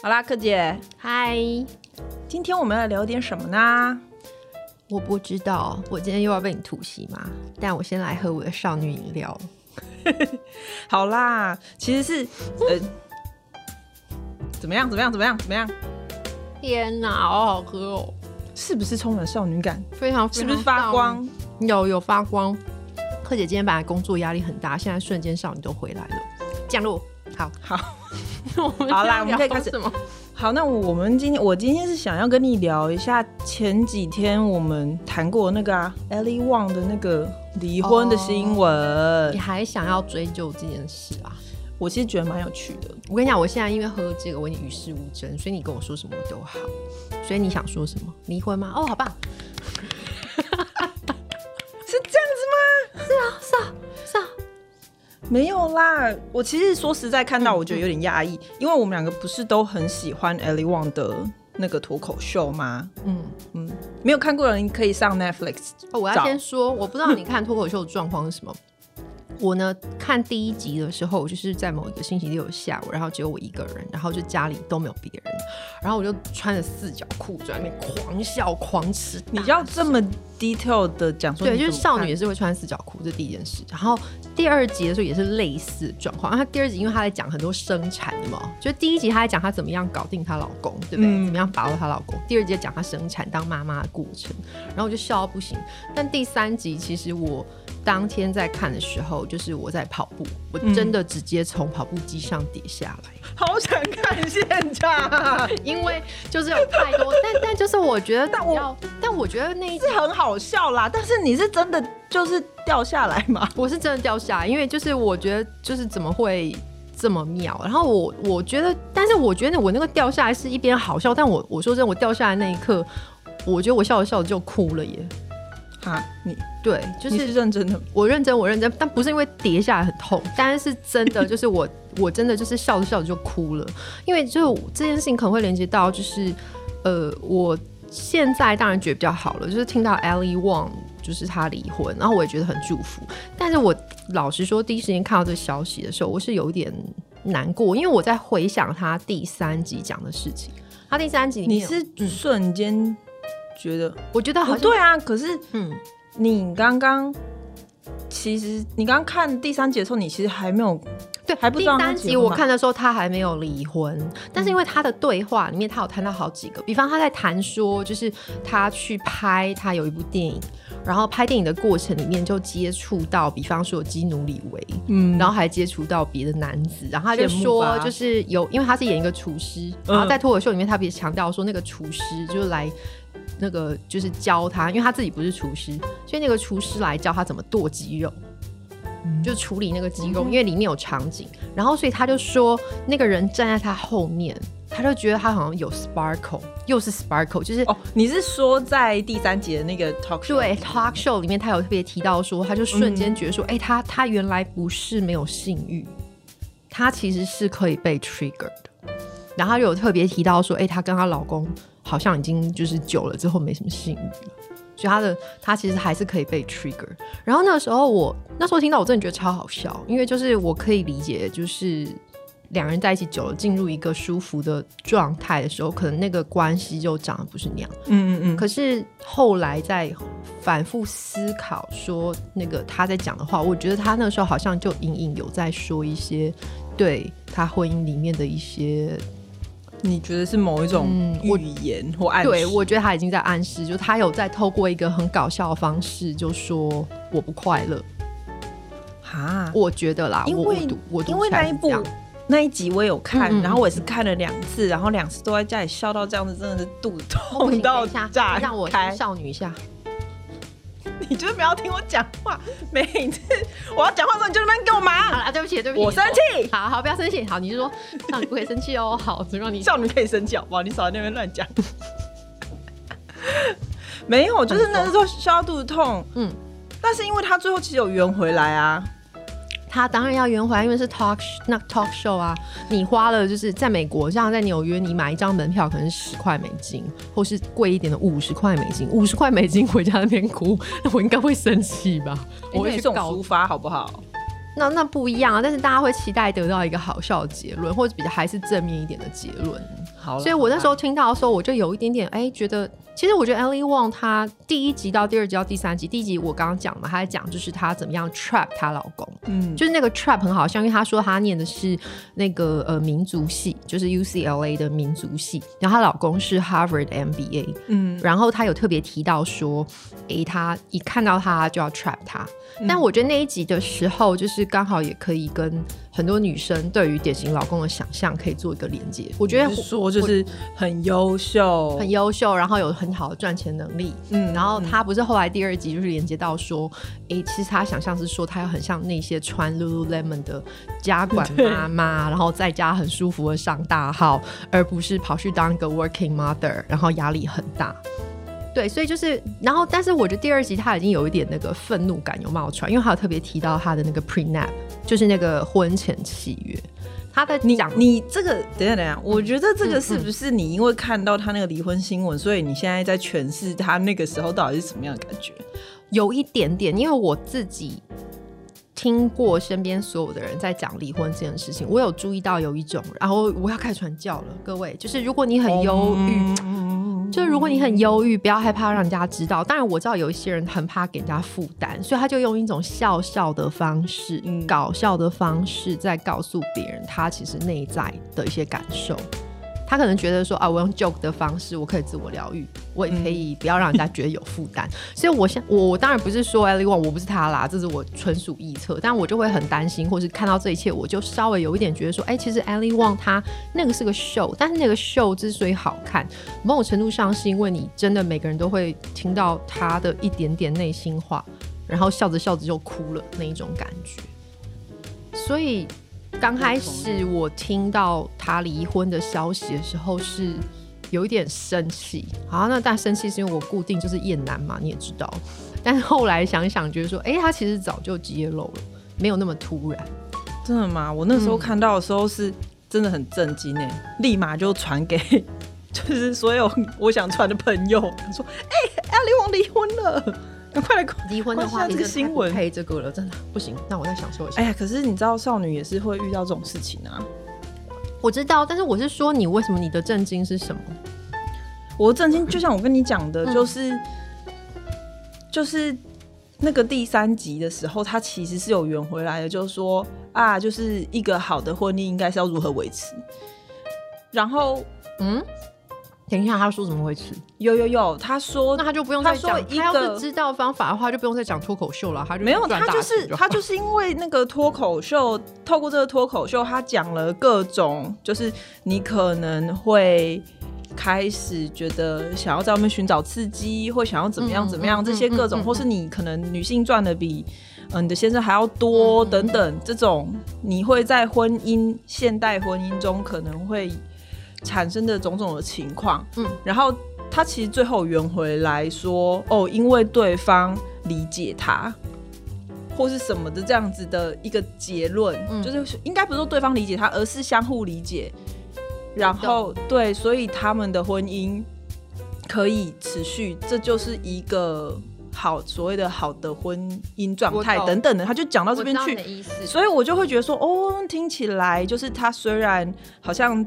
好啦，柯姐，嗨，今天我们要聊点什么呢？我不知道，我今天又要被你突袭吗？但我先来喝我的少女饮料。好啦，其实是呃，怎么样？怎么样？怎么样？怎么样？天哪，好好喝哦！是不是充满少女感？非常，是不是发光？有有发光。柯姐今天本来工作压力很大，现在瞬间少女都回来了。降落，好好，好啦，我们可以开始。好，那我们今天我今天是想要跟你聊一下前几天我们谈过那个啊，Ellie Wang 的那个离婚的新闻。你还想要追究这件事啊？我其实觉得蛮有趣的。我跟你讲，我现在因为喝这个，我已经与世无争，所以你跟我说什么我都好。所以你想说什么？离婚吗？哦，好棒。没有啦，我其实说实在看到，我觉得有点压抑，因为我们两个不是都很喜欢 Ellie Wang 的那个脱口秀吗？嗯嗯，没有看过的人可以上 Netflix。哦，我要先说，我不知道你看脱口秀的状况是什么。我呢，看第一集的时候，我就是在某一个星期六下午，然后只有我一个人，然后就家里都没有别人，然后我就穿着四角裤在那边狂笑狂吃。你要这么 detail 的讲说，对，就是少女也是会穿四角裤，这第一件事。然后第二集的时候也是类似状况。然后第二集因为她在讲很多生产的嘛，就第一集她在讲她怎么样搞定她老公，对不对？怎么样把握她老公。第二集讲她生产当妈妈的过程，然后我就笑到不行。但第三集其实我。当天在看的时候，就是我在跑步，我真的直接从跑步机上跌下来，好想看现场，因为就是有太多，但但就是我觉得，但我但我觉得那一次很好笑啦。但是你是真的就是掉下来吗？我是真的掉下来，因为就是我觉得就是怎么会这么妙？然后我我觉得，但是我觉得我那个掉下来是一边好笑，但我我说真，我掉下来那一刻，我觉得我笑着笑着就哭了耶。哈，你对，就是认真的，我认真，我认真，但不是因为跌下来很痛，但是是真的，就是我，我真的就是笑着笑着就哭了，因为就这件事情可能会连接到，就是呃，我现在当然觉得比较好了，就是听到 Ellie Wang 就是他离婚，然后我也觉得很祝福，但是我老实说，第一时间看到这个消息的时候，我是有一点难过，因为我在回想他第三集讲的事情，他第三集你是瞬间。觉得，我觉得好对啊，可是，嗯，你刚刚其实你刚刚看第三集的时候，你其实还没有对，还不知道第三集我看的时候他还没有离婚，但是因为他的对话里面他有谈到好几个，比方他在谈说，就是他去拍他有一部电影，然后拍电影的过程里面就接触到，比方说基努里维，嗯，然后还接触到别的男子，然后他就说，就是有，因为他是演一个厨师，然后在脱口秀里面他别强调说那个厨师就是来。那个就是教他，因为他自己不是厨师，所以那个厨师来教他怎么剁鸡肉，就处理那个鸡肉，因为里面有场景。然后，所以他就说，那个人站在他后面，他就觉得他好像有 sparkle，又是 sparkle，就是哦，你是说在第三节的那个 talk show？对，talk show 里面他有特别提到说，他就瞬间觉得说，哎，他他原来不是没有性欲，他其实是可以被 trigger 的。然后又有特别提到说，哎，她跟她老公好像已经就是久了之后没什么性欲了，所以他的他其实还是可以被 trigger。然后那个时候我那时候听到我真的觉得超好笑，因为就是我可以理解，就是两人在一起久了，进入一个舒服的状态的时候，可能那个关系就长得不是那样。嗯嗯嗯。可是后来在反复思考说那个他在讲的话，我觉得他那时候好像就隐隐有在说一些对他婚姻里面的一些。你觉得是某一种语言或暗示？对，我觉得他已经在暗示，就他有在透过一个很搞笑的方式，就说我不快乐。哈，我觉得啦，因为我因为那一部那一集我有看，然后我也是看了两次，然后两次都在家里笑到这样子，真的是肚子痛到炸。让我开少女一下。你就是不要听我讲话，每次我要讲话的时候，你就那边给我忙。好了，对不起，对不起，我生气。好好，不要生气。好，你就说少女不可以生气哦。好，只让你少女可以生气好不好？你少在那边乱讲。没有，就是那时候消肚子痛。嗯，但是因为他最后其实有圆回来啊。他当然要圆回来，因为是 talk 那 talk show 啊。你花了就是在美国，像在纽约，你买一张门票可能是十块美金，或是贵一点的五十块美金。五十块美金回家那边哭，那 我应该会生气吧？我会送抒发好不好？那那不一样啊。但是大家会期待得到一个好笑的结论，或者比较还是正面一点的结论。好，所以我那时候听到的时候，我就有一点点哎，觉得。其实我觉得 Ellie Wong 她第一集到第二集到第三集，第一集我刚刚讲嘛，她在讲就是她怎么样 trap 她老公，嗯，就是那个 trap 很好笑，因为她说她念的是那个呃民族系，就是 UCLA 的民族系，然后她老公是 Harvard MBA，嗯，然后她有特别提到说，诶，她一看到他就要 trap 他，但我觉得那一集的时候，就是刚好也可以跟。很多女生对于典型老公的想象可以做一个连接，我觉得说就是很优秀，很优秀，然后有很好的赚钱能力，嗯，然后他不是后来第二集就是连接到说，哎，其实他想象是说他要很像那些穿 Lululemon 的家管妈妈，然后在家很舒服的上大号，而不是跑去当一个 working mother，然后压力很大。对，所以就是，然后，但是我觉得第二集他已经有一点那个愤怒感有冒出来，因为他有特别提到他的那个 prenup，就是那个婚前契约。他在你讲你这个，等下等下，我觉得这个是不是你因为看到他那个离婚新闻，所以你现在在诠释他那个时候到底是什么样的感觉？有一点点，因为我自己听过身边所有的人在讲离婚这件事情，我有注意到有一种，然后我要开始传教了，各位，就是如果你很忧郁。就如果你很忧郁，不要害怕让人家知道。当然我知道有一些人很怕给人家负担，所以他就用一种笑笑的方式、搞笑的方式，在告诉别人他其实内在的一些感受。他可能觉得说啊，我用 joke 的方式，我可以自我疗愈，我也可以不要让人家觉得有负担。所以，我现我我当然不是说 Ellie Wong，我不是他啦，这是我纯属臆测。但我就会很担心，或是看到这一切，我就稍微有一点觉得说，哎，其实 Ellie Wong 他那个是个 show，，但是那个 show 之所以好看，某种程度上是因为你真的每个人都会听到他的一点点内心话，然后笑着笑着就哭了那一种感觉。所以。刚开始我听到他离婚的消息的时候，是有一点生气。好，那但生气是因为我固定就是厌男嘛，你也知道。但是后来想想，觉得说，哎，他其实早就揭露了，没有那么突然。真的吗？我那时候看到的时候是真的很震惊哎，立马就传给就是所有我想传的朋友，说，哎，阿里王离婚了。快来离婚的话，这个新闻配这个了，真的不行。那我再享受一下。哎呀，可是你知道，少女也是会遇到这种事情啊。我知道，但是我是说，你为什么你的震惊是什么？我的震惊就像我跟你讲的，就是就是那个第三集的时候，他其实是有圆回来的，就是说啊，就是一个好的婚姻应该是要如何维持。然后，嗯。等一下，他说怎么会吃？有有有，他说那他就不用再讲。他要是知道方法的话，就不用再讲脱口秀了。他就没有，他就是他就是因为那个脱口秀，透过这个脱口秀，他讲了各种，就是你可能会开始觉得想要在外面寻找刺激，或想要怎么样怎么样，这些各种，或是你可能女性赚的比嗯你的先生还要多等等，这种你会在婚姻现代婚姻中可能会。产生的种种的情况，嗯，然后他其实最后圆回来说，哦，因为对方理解他，或是什么的这样子的一个结论，就是应该不是说对方理解他，而是相互理解，然后对，所以他们的婚姻可以持续，这就是一个好所谓的好的婚姻状态等等的，他就讲到这边去，所以我就会觉得说，哦，听起来就是他虽然好像。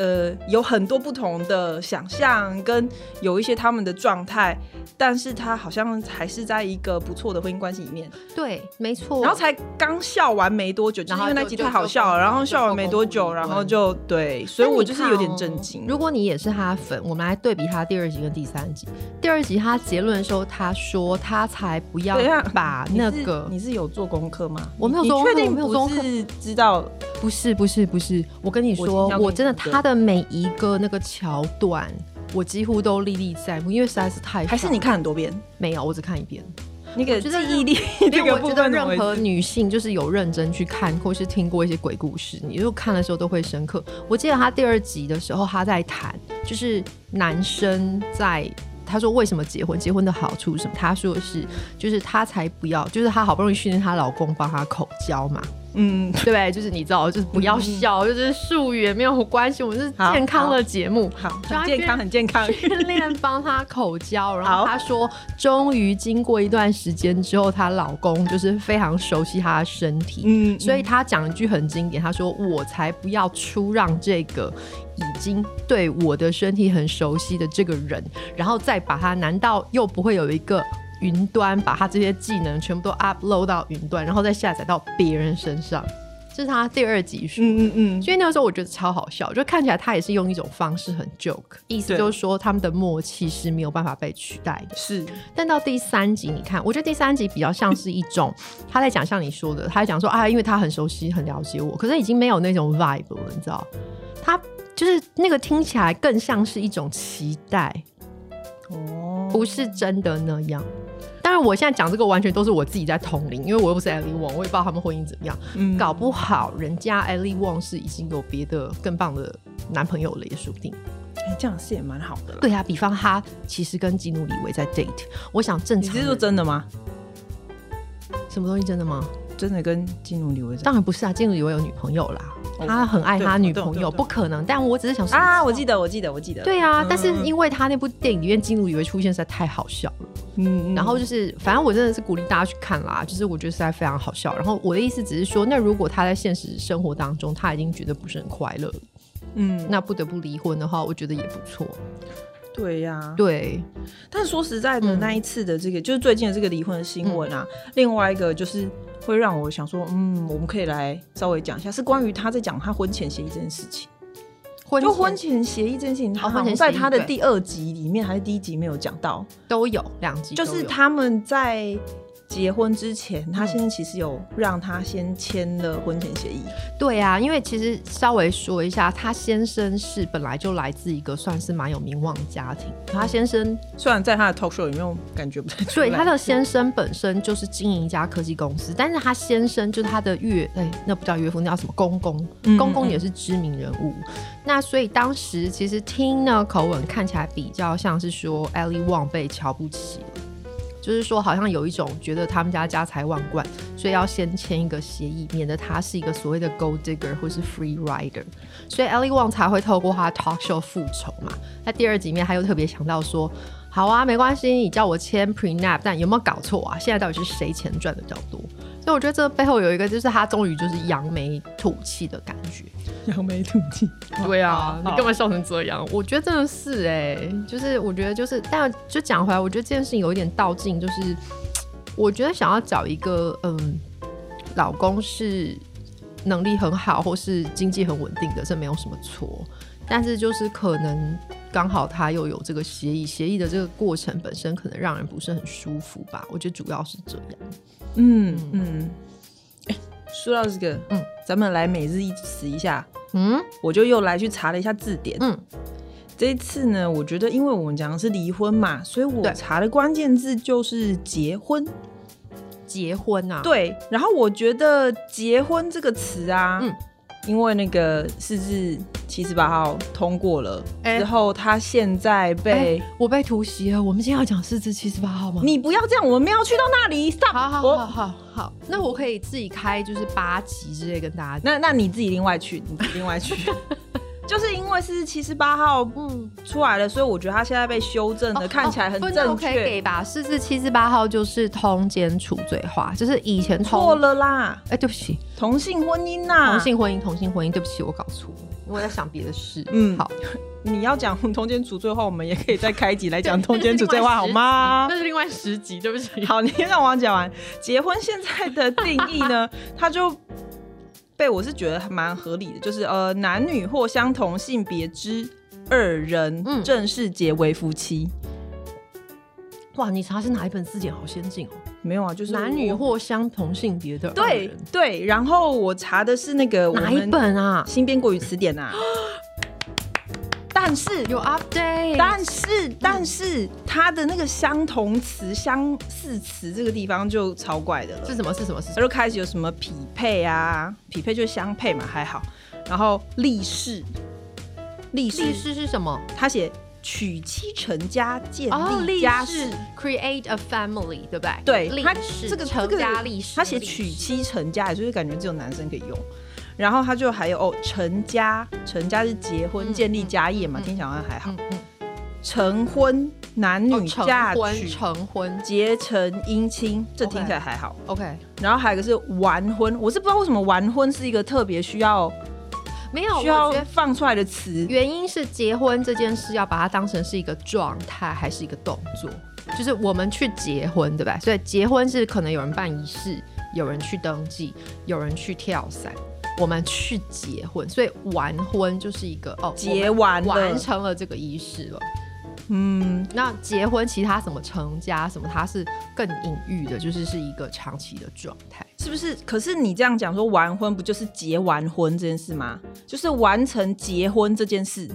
呃，有很多不同的想象，跟有一些他们的状态，但是他好像还是在一个不错的婚姻关系里面。对，没错。然后才刚笑完没多久，就是因为那集太好笑了，然后笑完没多久，然后就对，所以我就是有点震惊。如果你也是他粉，我们来对比他第二集跟第三集。第二集他结论的时候，他说他才不要把那个，你是有做功课吗？我没有做，确定没有功课，知道。不是不是不是，我跟你说，我真的他的每一个那个桥段，我几乎都历历在目，因为实在是太……还是你看很多遍？没有，我只看一遍。你给记忆力，因为我觉得任何女性就是有认真去看，或是听过一些鬼故事，你就看的时候都会深刻。我记得他第二集的时候，他在谈，就是男生在。他说：“为什么结婚？结婚的好处是什么？”他说的是，就是他才不要，就是他好不容易训练她老公帮她口交嘛，嗯，对，就是你知道，就是不要笑，就是术语也没有关系，我们是健康的节目，好，很健康很健康，训练帮他口交，然后他说，终于经过一段时间之后，她老公就是非常熟悉她的身体，嗯，所以她讲一句很经典，她说：“我才不要出让这个已经对我的身体很熟悉的这个人，然后再把他，难道又不会有一个？”云端把他这些技能全部都 upload 到云端，然后再下载到别人身上，这是他第二集说。嗯嗯嗯。所以那个时候我觉得超好笑，就看起来他也是用一种方式很 joke，意思就是说他们的默契是没有办法被取代的。是。但到第三集，你看，我觉得第三集比较像是一种他在讲像你说的，他在讲说啊，因为他很熟悉、很了解我，可是已经没有那种 vibe 了，你知道？他就是那个听起来更像是一种期待，哦，不是真的那样。但我现在讲这个完全都是我自己在同龄，因为我又不是 Ellie Wong，我也不知道他们婚姻怎么样。嗯，搞不好人家 Ellie Wong 是已经有别的更棒的男朋友了，也说不定。哎，这样是也蛮好的。对啊，比方他其实跟基努里维在 date，我想正常。你是说真的吗？什么东西真的吗？真的跟基努里维？当然不是啊，基努里维有女朋友啦。他很爱他女朋友，不可能。但我只是想说啊，我记得，我记得，我记得。对啊，但是因为他那部电影里面金努以为出现实在太好笑了，嗯，然后就是反正我真的是鼓励大家去看啦，就是我觉得实在非常好笑。然后我的意思只是说，那如果他在现实生活当中他已经觉得不是很快乐，嗯，那不得不离婚的话，我觉得也不错。对呀，对。但说实在的，那一次的这个就是最近的这个离婚的新闻啊，另外一个就是。会让我想说，嗯，我们可以来稍微讲一下，是关于他在讲他婚前协议这件事情。就婚前协议这件事情，好像在他的第二集里面还是第一集没有讲到，都有两集，就是他们在。结婚之前，他先生其实有让他先签了婚前协议。对啊，因为其实稍微说一下，他先生是本来就来自一个算是蛮有名望的家庭。他先生虽然在他的 talk show 里面感觉不太，对，他的先生本身就是经营一家科技公司，但是他先生就是他的岳，哎，那不叫岳父，那叫什么公公？公公也是知名人物。那所以当时其实听呢口吻看起来比较像是说 Ellie Wong 被瞧不起了。就是说，好像有一种觉得他们家家财万贯，所以要先签一个协议，免得他是一个所谓的 gold digger 或是 free rider，所以 Ellie Wong 才会透过他 talk show 复仇嘛。在第二集面，他又特别强调说。好啊，没关系，你叫我签 prenup，但有没有搞错啊？现在到底是谁钱赚的比较多？所以我觉得这背后有一个，就是他终于就是扬眉吐气的感觉。扬眉吐气？对啊，你干嘛笑成这样？我觉得真的是哎，就是我觉得就是，但就讲回来，我觉得这件事情有一点倒劲，就是我觉得想要找一个嗯，老公是能力很好或是经济很稳定的，这没有什么错。但是就是可能刚好他又有这个协议，协议的这个过程本身可能让人不是很舒服吧？我觉得主要是这样。嗯嗯。哎，说到这个，嗯，咱们来每日一词一下。嗯，我就又来去查了一下字典。嗯，这一次呢，我觉得因为我们讲的是离婚嘛，所以我查的关键字就是结婚。结婚啊？对。然后我觉得结婚这个词啊，嗯。因为那个四至七十八号通过了之后，他现在被我被突袭了。我们今天要讲四至七十八号吗？你不要这样，我们要去到那里。好好好好好，那我可以自己开，就是八级之类跟大家。那那你自己另外去，你另外去。就是因为是七十八号嗯出来了，所以我觉得他现在被修正的看起来很正确。给吧，四至七十八号就是通奸处罪化，就是以前错了啦。哎，对不起，同性婚姻呐，同性婚姻，同性婚姻，对不起，我搞错，我在想别的事。嗯，好，你要讲通奸处罪的话，我们也可以再开集来讲 通奸处罪话，好吗？那是另外十集，对不起。好，你让我讲完。结婚现在的定义呢，他就。被我是觉得还蛮合理的，就是呃，男女或相同性别之二人正式结为夫妻。哇，你查是哪一本字典？好先进哦！没有啊，就是男女或相同性别的对对。然后我查的是那个哪一本啊？新编国语词典啊。但是有 update，但是但是它的那个相同词相似词这个地方就超怪的了。是什么？是什么？它就开始有什么匹配啊？匹配就是相配嘛，还好。然后立誓，立誓是什么？他写娶妻成家，建立家室，create a family，对不对？对，他这个成家立室，他写娶妻成家，也就是感觉只有男生可以用。然后他就还有哦，成家，成家是结婚建立家业嘛，听起来好像还好。成婚，男女嫁娶，成婚，结成姻亲，这听起来还好。OK。然后还有一个是完婚，我是不知道为什么完婚是一个特别需要没有需要放出来的词，原因是结婚这件事要把它当成是一个状态还是一个动作？就是我们去结婚，对吧？所以结婚是可能有人办仪式，有人去登记，有人去跳伞。我们去结婚，所以完婚就是一个哦，结完完成了这个仪式了。嗯，那结婚其他什么成家什么，它是更隐喻的，就是是一个长期的状态，是不是？可是你这样讲说完婚，不就是结完婚这件事吗？就是完成结婚这件事。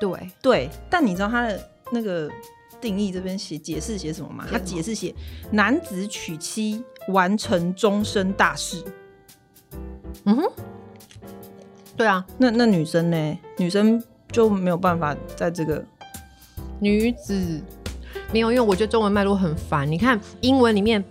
对对，但你知道他的那个定义这边写解释写什么吗？他解释写男子娶妻完成终身大事。嗯哼，对啊，那那女生呢？女生就没有办法在这个女子没有，因为我觉得中文脉络很烦。你看英文里面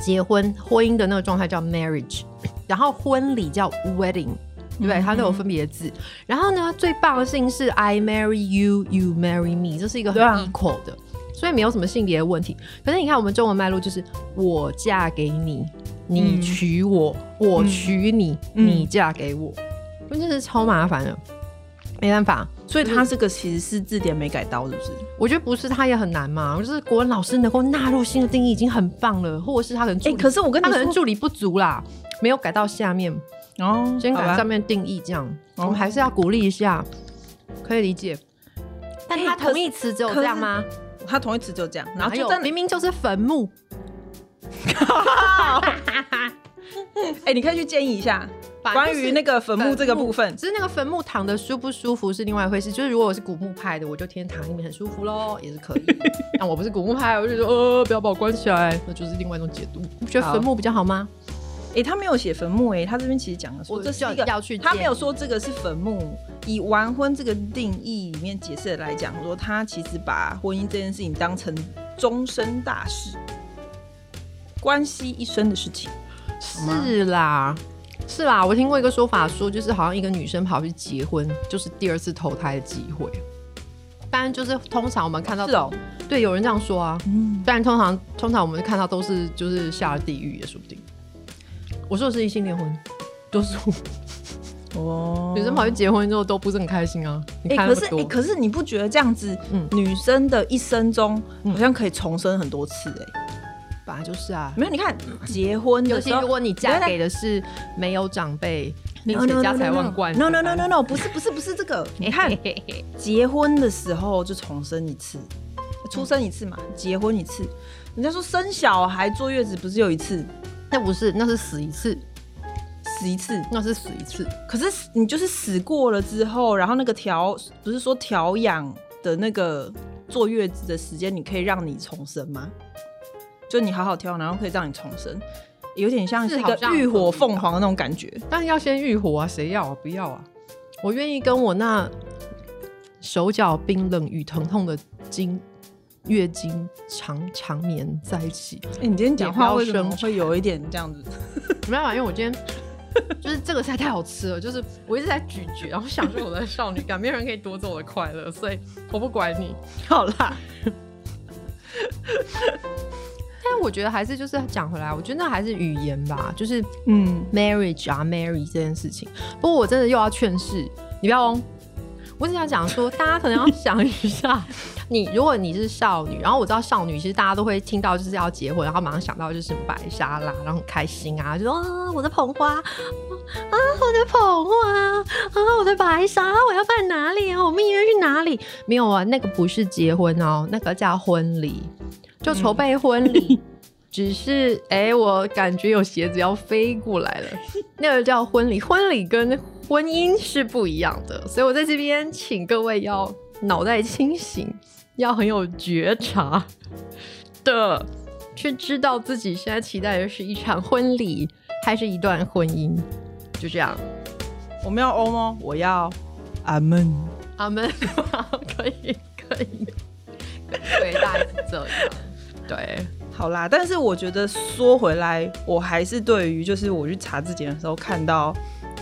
结婚婚姻的那个状态叫 marriage，然后婚礼叫 wedding，对不对？它都有分别字。然后呢，最棒的事情是 I marry you，you marry me，这是一个很 equal 的，所以没有什么性别的问题。可是你看我们中文脉络就是我嫁给你。你娶我，我娶你，你嫁给我，真的是超麻烦的，没办法。所以他这个其实是字典没改到，是不是？我觉得不是，他也很难嘛。就是国文老师能够纳入新的定义已经很棒了，或者是他可能哎，可是我跟他可能助理不足啦，没有改到下面哦，先改上面定义这样。我们还是要鼓励一下，可以理解。但他同义词只有这样吗？他同义词就这样，然后就明明就是坟墓。哎，你可以去建议一下关于那个坟墓这个部分。只是那个坟墓躺的舒不舒服是另外一回事。就是如果我是古墓派的，我就天天躺里面很舒服喽，也是可以。但我不是古墓派，我就说呃，不要把我关起来，那就是另外一种解读。你觉得坟墓比较好吗？哎，他没有写坟墓，哎，他这边其实讲的说这是一个要去，他没有说这个是坟墓。以完婚这个定义里面解释来讲，说他其实把婚姻这件事情当成终身大事。关系一生的事情，是啦，是啦。我听过一个说法，说就是好像一个女生跑去结婚，就是第二次投胎的机会。当然，就是通常我们看到，是哦，对，有人这样说啊。嗯，但通常通常我们看到都是就是下了地狱也说不定。我说的是异性恋婚，多数哦，女生跑去结婚之后都不是很开心啊。哎，可是可是你不觉得这样子，嗯，女生的一生中好像可以重生很多次哎。本来就是啊，没有你看结婚，尤其如果你嫁给的是没有长辈，并且家财万贯，no no no no no，不是不是不是这个，你看 结婚的时候就重生一次，出生一次嘛，结婚一次，人家说生小孩坐月子不是有一次，那不是，那是死一次，死一次，那是死一次，可是你就是死过了之后，然后那个调不是说调养的那个坐月子的时间，你可以让你重生吗？就你好好挑，然后可以让你重生，有点像是一个浴火凤凰的那种感觉。但是要先浴火啊，谁要啊？不要啊！我愿意跟我那手脚冰冷与疼痛的经月经常长眠在一起。哎，你今天讲话为什么会有一点这样子？没办法，因为我今天 就是这个菜太好吃了，就是我一直在咀嚼，然后享受我的少女感，没有人可以夺走我的快乐，所以我不管你。好啦。但我觉得还是就是讲回来，我觉得那还是语言吧，就是嗯，marriage 啊，marry 这件事情。不过我真的又要劝世，你不要。我只想讲说，大家可能要 想一下，你如果你是少女，然后我知道少女其实大家都会听到就是要结婚，然后马上想到就是什么白纱啦，然后很开心啊，就说啊我的捧花啊我的捧花啊我的白纱我要办哪里啊？我蜜月去哪里？没有啊，那个不是结婚哦，那个叫婚礼。就筹备婚礼，只是哎，我感觉有鞋子要飞过来了。那个叫婚礼，婚礼跟婚姻是不一样的，所以我在这边请各位要脑袋清醒，要很有觉察的去知道自己现在期待的是一场婚礼还是一段婚姻。就这样，我们要欧吗？我要阿门，阿门。可以可以，对，大概是这样。对，好啦，但是我觉得说回来，我还是对于就是我去查字典的时候看到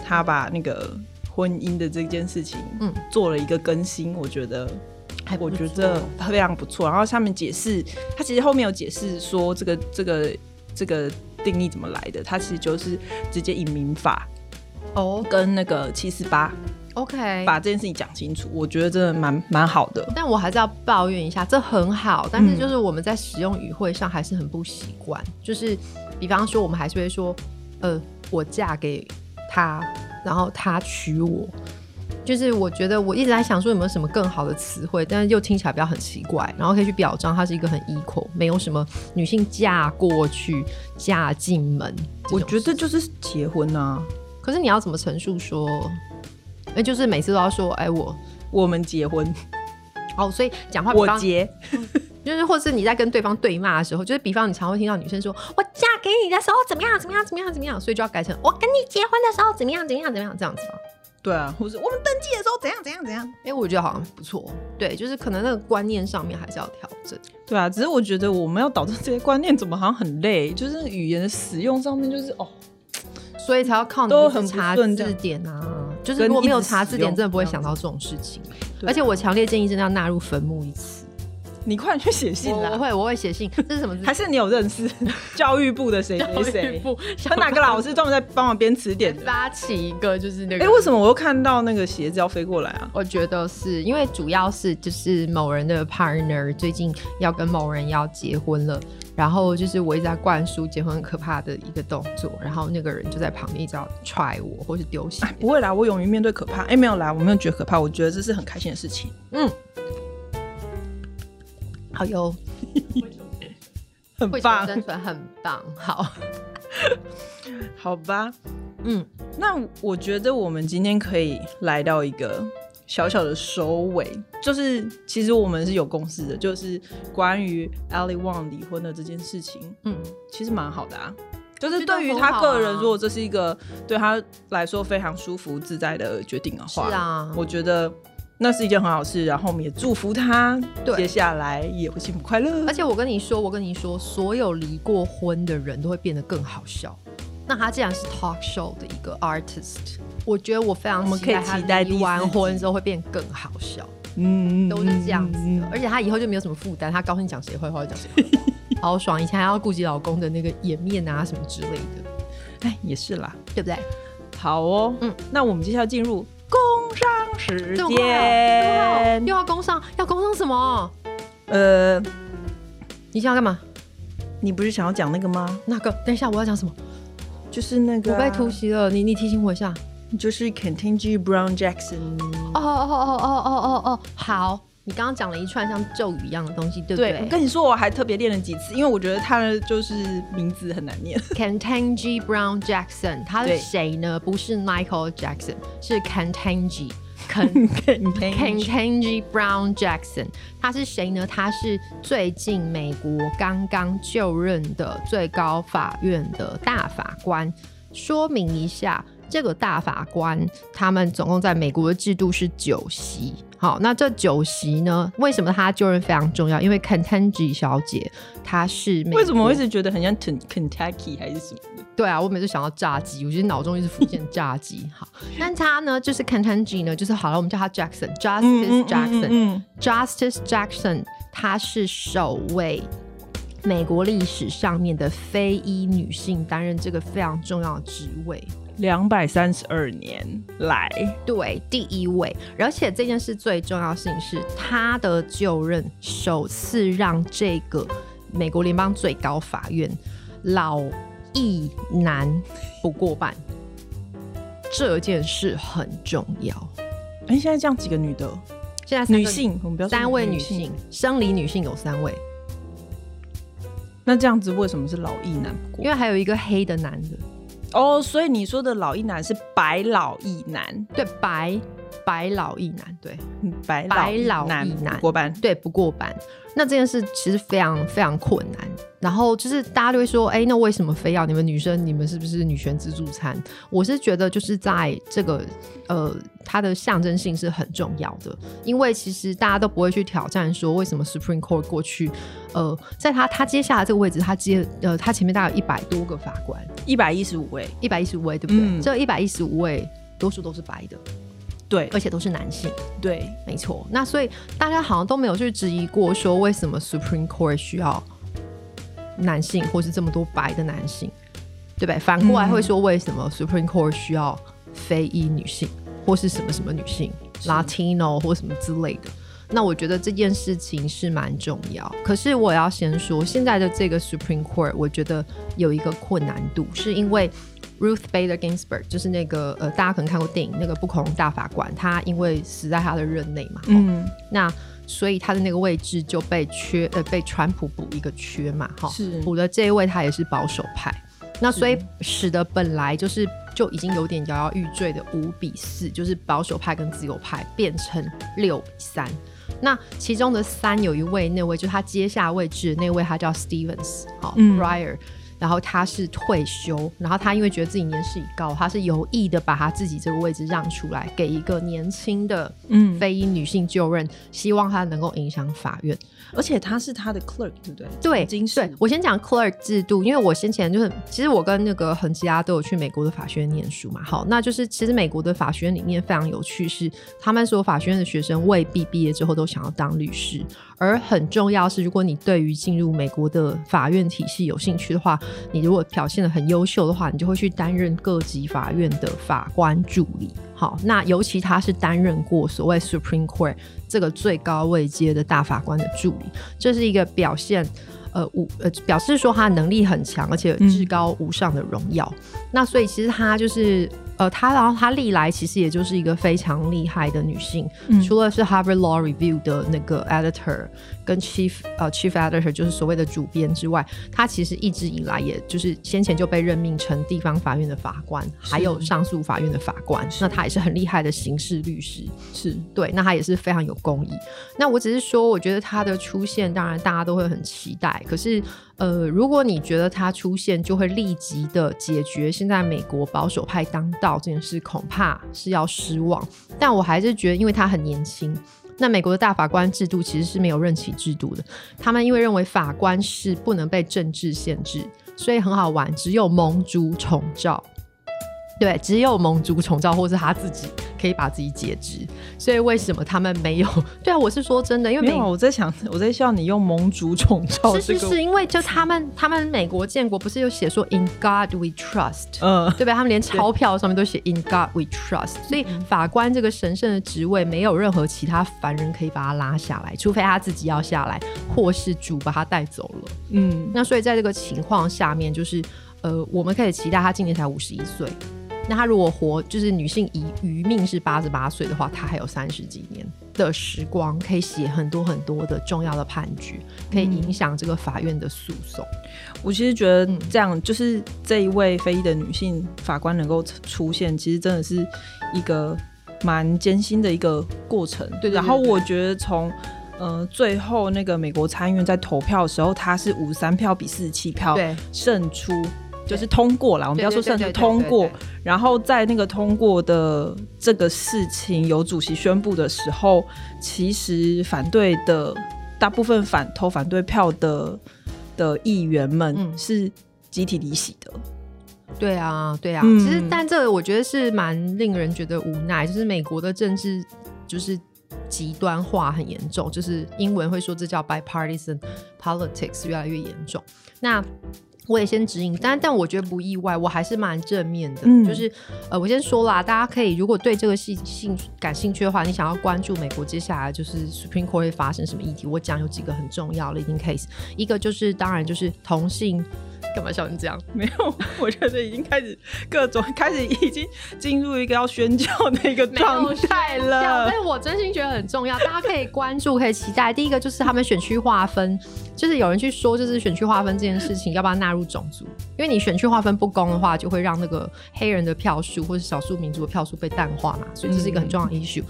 他把那个婚姻的这件事情，嗯，做了一个更新，我觉得还我觉得非常不错。然后下面解释，他其实后面有解释说这个这个这个定义怎么来的，他其实就是直接以民法哦跟那个七四八。OK，把这件事情讲清楚，我觉得真的蛮蛮好的。但我还是要抱怨一下，这很好，但是就是我们在使用语汇上还是很不习惯。就是比方说，我们还是会说，呃，我嫁给他，然后他娶我。就是我觉得我一直在想说有没有什么更好的词汇，但是又听起来比较很奇怪，然后可以去表彰它是一个很 equal，没有什么女性嫁过去、嫁进门。我觉得就是结婚啊。可是你要怎么陈述说？那就是每次都要说，哎，我我们结婚，哦，所以讲话我结，就是或是你在跟对方对骂的时候，就是比方你常会听到女生说，我嫁给你的时候怎么样怎么样怎么样怎么样，所以就要改成我跟你结婚的时候怎么样怎么样怎么样这样子吗？对啊，或是我们登记的时候怎样怎样怎样？哎，我觉得好像不错，对，就是可能那个观念上面还是要调整。对啊，只是我觉得我们要导致这些观念，怎么好像很累，就是语言的使用上面，就是哦。所以才要靠你查字典啊，就是如果没有查字典，真的不会想到这种事情。而且我强烈建议真的要纳入坟墓一词。你快去写信啦！我会，我会写信。这是什么？还是你有认识 教育部的谁谁谁？和哪个老师专门在帮忙编词典？发起一个就是那个。哎，为什么我又看到那个鞋子要飞过来啊？我觉得是因为主要是就是某人的 partner 最近要跟某人要结婚了。然后就是我一直在灌输结婚很可怕的一个动作，然后那个人就在旁边一直要踹我，或是丢鞋。不会啦，我勇于面对可怕。哎，没有啦，我没有觉得可怕，我觉得这是很开心的事情。嗯，好哟，很棒，生存很棒。好，好吧，嗯，那我觉得我们今天可以来到一个。小小的收尾，就是其实我们是有共识的，就是关于 Ali Wang 离婚的这件事情，嗯，其实蛮好的啊。就是对于他个人，如果这是一个对他来说非常舒服自在的决定的话，是啊，我觉得那是一件很好事。然后我们也祝福他，接下来也会幸福快乐。而且我跟你说，我跟你说，所有离过婚的人都会变得更好笑。那他既然是 talk show 的一个 artist，我觉得我非常期待他离完婚之后会变更好笑。嗯，都是这样子的。而且他以后就没有什么负担，他高兴讲谁坏话就讲谁坏话，好爽。以前还要顾及老公的那个颜面啊什么之类的。哎，也是啦，对不对？好哦，嗯，那我们接下来进入工伤时间，又要工伤，要工伤什么？呃，你想要干嘛？你不是想要讲那个吗？那个，等一下我要讲什么？就是那个我被突袭了，你你提醒我一下，就是 Contingy Brown Jackson。哦哦哦哦哦哦哦，好。你刚刚讲了一串像咒语一样的东西，对不对？我跟你说，我还特别练了几次，因为我觉得他的就是名字很难念。Kentangy Brown Jackson，他是谁呢？不是 Michael Jackson，是 Kentangy。Kentangy Brown Jackson，他是谁呢？他是最近美国刚刚就任的最高法院的大法官。说明一下，这个大法官他们总共在美国的制度是九席。好，那这酒席呢？为什么他就任非常重要？因为 Kentangy 小姐她是为什么我一直觉得很像 Kentucky 还是什么？对啊，我每次想到炸鸡，我觉得脑中一直浮现炸鸡。好，但他呢，就是 Kentangy 呢，就是好了，我们叫他 Jackson，Justice Jackson，Justice Jackson，他是首位美国历史上面的非裔女性担任这个非常重要的职位，两百三十二年来，对，第一位。而且这件事最重要性是，他的就任首次让这个美国联邦最高法院老。一男不过半，这件事很重要。哎，现在这样几个女的？现在女性，我们不要三位女性，生理女性有三位。那这样子为什么是老一男不过？因为还有一个黑的男的。哦，所以你说的老一男是白老一男，对，白。白老一男，对，白白老男过班，对，不过班。那这件事其实非常非常困难。然后就是大家都会说，哎，那为什么非要你们女生？你们是不是女权自助餐？我是觉得就是在这个呃，它的象征性是很重要的，因为其实大家都不会去挑战说，为什么 Supreme Court 过去，呃，在他他接下来这个位置，他接呃，他前面大概有一百多个法官，一百一十五位，一百一十五位，对不对？这一百一十五位多数都是白的。对，而且都是男性。对，没错。那所以大家好像都没有去质疑过，说为什么 Supreme Court 需要男性，或是这么多白的男性，对不对？反过来会说，为什么 Supreme Court 需要非裔女性，或是什么什么女性，Latino 或什么之类的？那我觉得这件事情是蛮重要。可是我要先说，现在的这个 Supreme Court，我觉得有一个困难度，是因为。Ruth Bader Ginsburg 就是那个呃，大家可能看过电影那个不恐龙大法官，他因为死在他的任内嘛，嗯，那所以他的那个位置就被缺呃被川普补一个缺嘛，哈，是。补的这一位他也是保守派，那所以使得本来就是就已经有点摇摇欲坠的五比四，就是保守派跟自由派变成六比三，那其中的三有一位那位就他接下位置那位他叫 Stevens 好 Briar。然后他是退休，然后他因为觉得自己年事已高，他是有意的把他自己这个位置让出来，给一个年轻的嗯非裔女性就任，希望他能够影响法院。而且他是他的 clerk，对不对？对，对。我先讲 clerk 制度，因为我先前就是，其实我跟那个恒吉拉都有去美国的法学院念书嘛。好，那就是其实美国的法学院里面非常有趣，是他们说法学院的学生未必毕业之后都想要当律师。而很重要是，如果你对于进入美国的法院体系有兴趣的话，你如果表现的很优秀的话，你就会去担任各级法院的法官助理。好，那尤其他是担任过所谓 Supreme Court 这个最高位阶的大法官的助理，这是一个表现呃无呃表示说他能力很强，而且至高无上的荣耀。那所以其实她就是。呃，她然后她历来其实也就是一个非常厉害的女性，除了是 Harvard Law Review 的那个 editor 跟 chief 呃 chief editor 就是所谓的主编之外，她其实一直以来也就是先前就被任命成地方法院的法官，还有上诉法院的法官。那她也是很厉害的刑事律师，是对，那她也是非常有公义。那我只是说，我觉得她的出现，当然大家都会很期待，可是。呃，如果你觉得他出现就会立即的解决现在美国保守派当道这件事，恐怕是要失望。但我还是觉得，因为他很年轻，那美国的大法官制度其实是没有任期制度的。他们因为认为法官是不能被政治限制，所以很好玩，只有盟主宠照。对，只有盟主重造，或是他自己可以把自己解职。所以为什么他们没有？对啊，我是说真的，因为没有我在想，我在笑你用盟主重造。是是是，因为就他们，他们美国建国不是有写说 In God We Trust，嗯，对不对？他们连钞票上面都写 In God We Trust，所以法官这个神圣的职位，没有任何其他凡人可以把他拉下来，除非他自己要下来，或是主把他带走了。嗯，那所以在这个情况下面，就是呃，我们可以期待他今年才五十一岁。那她如果活，就是女性余余命是八十八岁的话，她还有三十几年的时光，可以写很多很多的重要的判决，可以影响这个法院的诉讼。我其实觉得这样，就是这一位非裔的女性法官能够出现，其实真的是一个蛮艰辛的一个过程。对，然后我觉得从呃最后那个美国参议院在投票的时候，他是五十三票比四十七票胜出。就是通过了，我们不要说算是通过，然后在那个通过的这个事情由主席宣布的时候，其实反对的大部分反投反对票的的议员们是集体离席的。对啊，对啊，其实但这我觉得是蛮令人觉得无奈，就是美国的政治就是极端化很严重，就是英文会说这叫 bipartisan politics 越来越严重。那我也先指引，但但我觉得不意外，我还是蛮正面的。就是呃，我先说啦，大家可以如果对这个兴兴感兴趣的话，你想要关注美国接下来就是 Supreme Court 会发生什么议题，我讲有几个很重要的 leading case。一个就是当然就是同性干嘛笑成这样？没有，我觉得已经开始各种开始已经进入一个要宣教的一个状态了。但是我真心觉得很重要，大家可以关注，可以期待。第一个就是他们选区划分，就是有人去说，就是选区划分这件事情要不要纳入种族？因为你选区划分不公的话，就会让那个黑人的票数或者少数民族的票数被淡化嘛，所以这是一个很重要的 issue。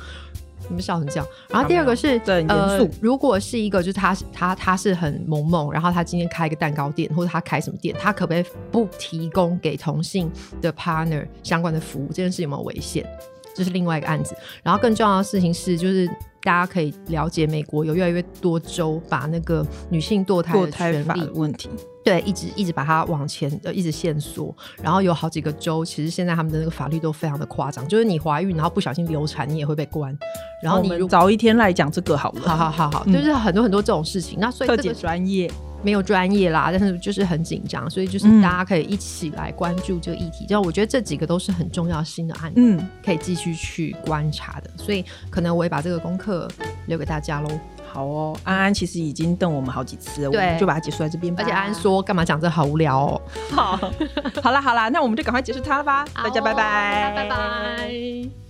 你们笑成这样，然后第二个是呃，如果是一个就是他他他是很萌萌，然后他今天开一个蛋糕店或者他开什么店，他可不可以不提供给同性的 partner 相关的服务？这件事有没有危险？这是另外一个案子。然后更重要的事情是，就是大家可以了解，美国有越来越多州把那个女性堕胎的权利问题。对，一直一直把它往前呃，一直线索，然后有好几个州，其实现在他们的那个法律都非常的夸张，就是你怀孕然后不小心流产，你也会被关。然后你早一天来讲这个好了，好好好好，就是很多很多这种事情。那所以特别专业没有专业啦，但是就是很紧张，所以就是大家可以一起来关注这个议题。就我觉得这几个都是很重要新的案例，嗯，可以继续去观察的。所以可能我也把这个功课留给大家喽。好哦，安安其实已经瞪我们好几次了，我们就把它结束在这边。而且安安说，干嘛讲这好无聊哦。好，好啦好啦，那我们就赶快结束它了吧。大家拜拜，拜拜。